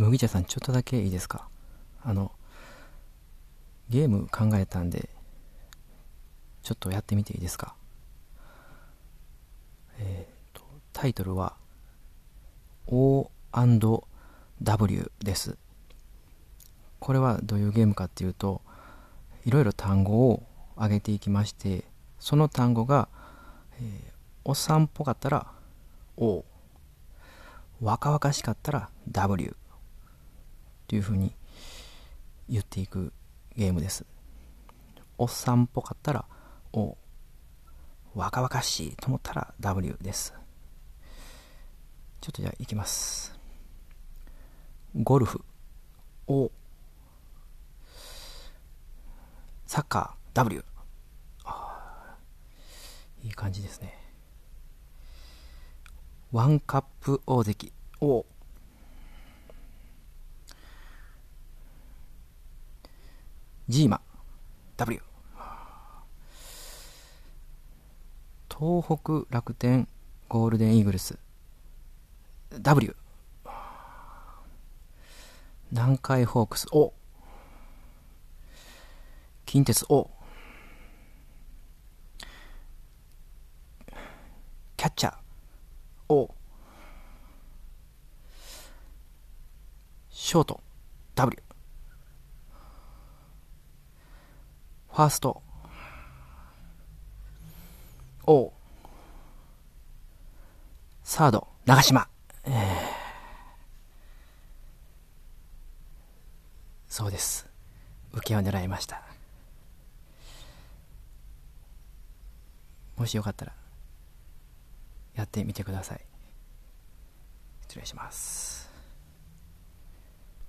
麦茶さんちょっとだけいいですか？あのゲーム考えたんでちょっとやってみていいですか？えっ、とタイトルは O&W です。これはどういうゲームかっていうといろいろ単語を挙げていきましてその単語が、えーおっさんっぽかったら O 若々しかったら W っていうふうに言っていくゲームです。おっさんっぽかったら O 若々しいと思ったら W です。ちょっとじゃあいきます。ゴルフ。O サッカー W いい感じですね。ワンカップ大関。O ジーマ。W 東北楽天ゴールデンイーグルス。W 南海ホークス。O 近鉄。O キャッチャー。O ショート。W ァースト。O サード。長島、えー。そうです。受けを狙いました。もしよかったらやってみてください。失礼します。